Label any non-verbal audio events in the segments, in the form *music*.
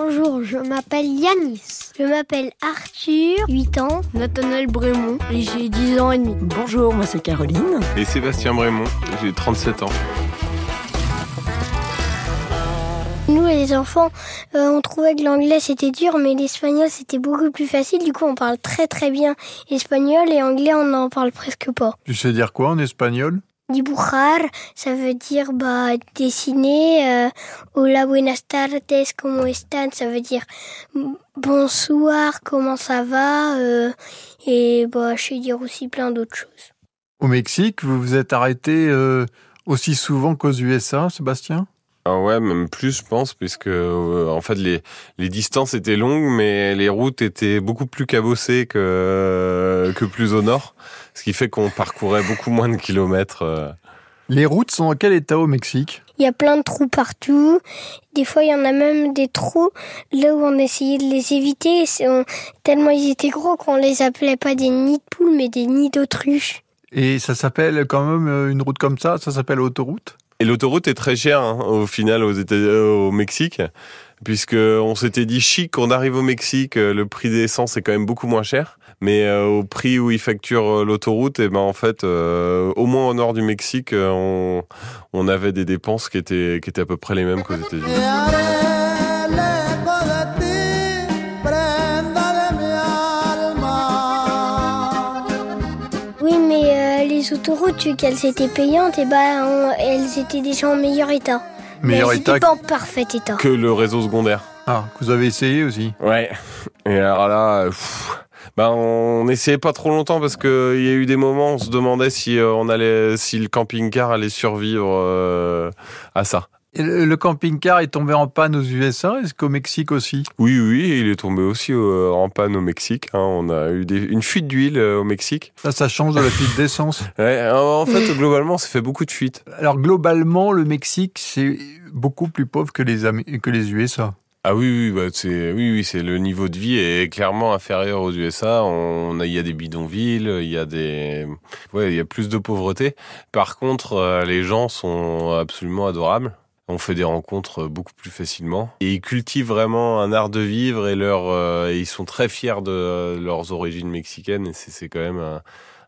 Bonjour, je m'appelle Yanis. Je m'appelle Arthur, 8 ans. Nathanaël Brémond et j'ai 10 ans et demi. Bonjour, moi c'est Caroline. Et Sébastien Brémond, j'ai 37 ans. Nous, les enfants, euh, on trouvait que l'anglais c'était dur, mais l'espagnol c'était beaucoup plus facile. Du coup, on parle très très bien espagnol et anglais, on n'en parle presque pas. Tu sais dire quoi en espagnol? Dibujar, ça veut dire bah, dessiner. Euh, Hola, buenas tardes, como están? Ça veut dire bonsoir, comment ça va euh, Et bah, je sais dire aussi plein d'autres choses. Au Mexique, vous vous êtes arrêté euh, aussi souvent qu'aux USA, Sébastien? Ah ouais, même plus, je pense, puisque euh, en fait les les distances étaient longues, mais les routes étaient beaucoup plus cabossées que que plus au nord, ce qui fait qu'on parcourait beaucoup moins de kilomètres. euh. Les routes sont dans quel état au Mexique? Il y a plein de trous partout. Des fois, il y en a même des trous là où on essayait de les éviter. C'est- on- tellement ils étaient gros qu'on les appelait pas des nids de poules, mais des nids d'autruches. Et ça s'appelle quand même euh, une route comme ça, ça s'appelle autoroute? Et l'autoroute est très chère hein, au final aux États euh, au Mexique, puisque on s'était dit chic, on arrive au Mexique, euh, le prix des essence est quand même beaucoup moins cher, mais euh, au prix où ils facturent l'autoroute, et ben en fait, euh, au moins au nord du Mexique, on, on avait des dépenses qui étaient qui étaient à peu près les mêmes qu'aux États-Unis. Oui, mais euh, les autoroutes, vu qu'elles étaient payantes, et ben, on- elles étaient déjà en meilleur état. Meilleur mais elles état étaient pas en parfait état. Que le réseau secondaire. Ah, que vous avez essayé aussi Ouais. Et alors là, pff, bah on essayait pas trop longtemps parce que il y a eu des moments, on se demandait si euh, on allait, si le camping-car allait survivre euh, à ça. Et le, camping-car est tombé en panne aux USA, est-ce qu'au Mexique aussi? Oui, oui, il est tombé aussi euh, en panne au Mexique. hein. On a eu des, une fuite d'huile euh, au Mexique. Ça, ça change de la fuite d'essence. *laughs* Ouais, en fait, globalement, ça fait beaucoup de fuites. Alors globalement, le Mexique, c'est beaucoup plus pauvre que les, Am- que les USA. Ah oui, oui, bah c'est, oui, oui, c'est le niveau de vie est clairement inférieur aux USA. On a, il y a des bidonvilles, il y a des, ouais, il y a plus de pauvreté. Par contre, euh, les gens sont absolument adorables. On fait des rencontres beaucoup plus facilement et ils cultivent vraiment un art de vivre et leur, euh, ils sont très fiers de leurs origines mexicaines. Et c'est, quand même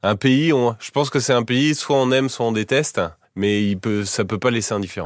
un, pays. Je pense que c'est un pays soit on aime, soit on déteste, mais il peut, ça peut pas laisser indifférent.